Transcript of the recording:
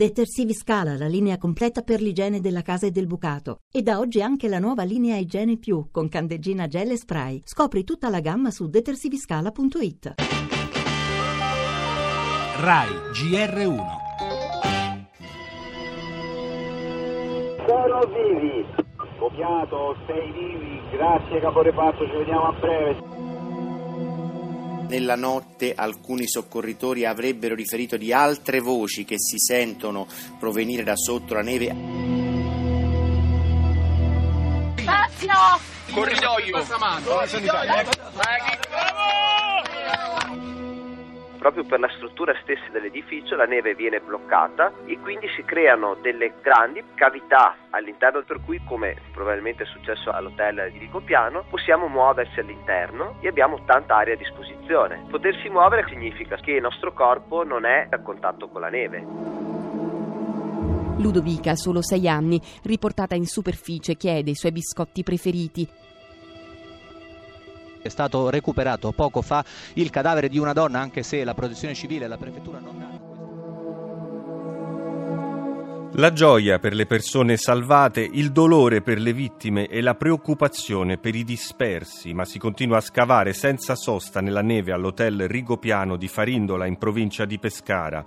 Detersivi Scala, la linea completa per l'igiene della casa e del bucato. E da oggi anche la nuova linea Igiene Più con candeggina gel e spray. Scopri tutta la gamma su detersiviscala.it. RAI GR1 Sono vivi! Copiato, sei vivi, grazie caporeparto, ci vediamo a breve. Nella notte alcuni soccorritori avrebbero riferito di altre voci che si sentono provenire da sotto la neve. Spazio! Corridoio! Proprio per la struttura stessa dell'edificio la neve viene bloccata e quindi si creano delle grandi cavità all'interno per cui come probabilmente è successo all'hotel di Ricopiano possiamo muoversi all'interno e abbiamo tanta aria a disposizione. Potersi muovere significa che il nostro corpo non è a contatto con la neve. Ludovica, solo sei anni, riportata in superficie, chiede i suoi biscotti preferiti. È stato recuperato poco fa il cadavere di una donna, anche se la protezione civile e la prefettura non hanno. La gioia per le persone salvate, il dolore per le vittime e la preoccupazione per i dispersi, ma si continua a scavare senza sosta nella neve all'hotel Rigopiano di Farindola in provincia di Pescara.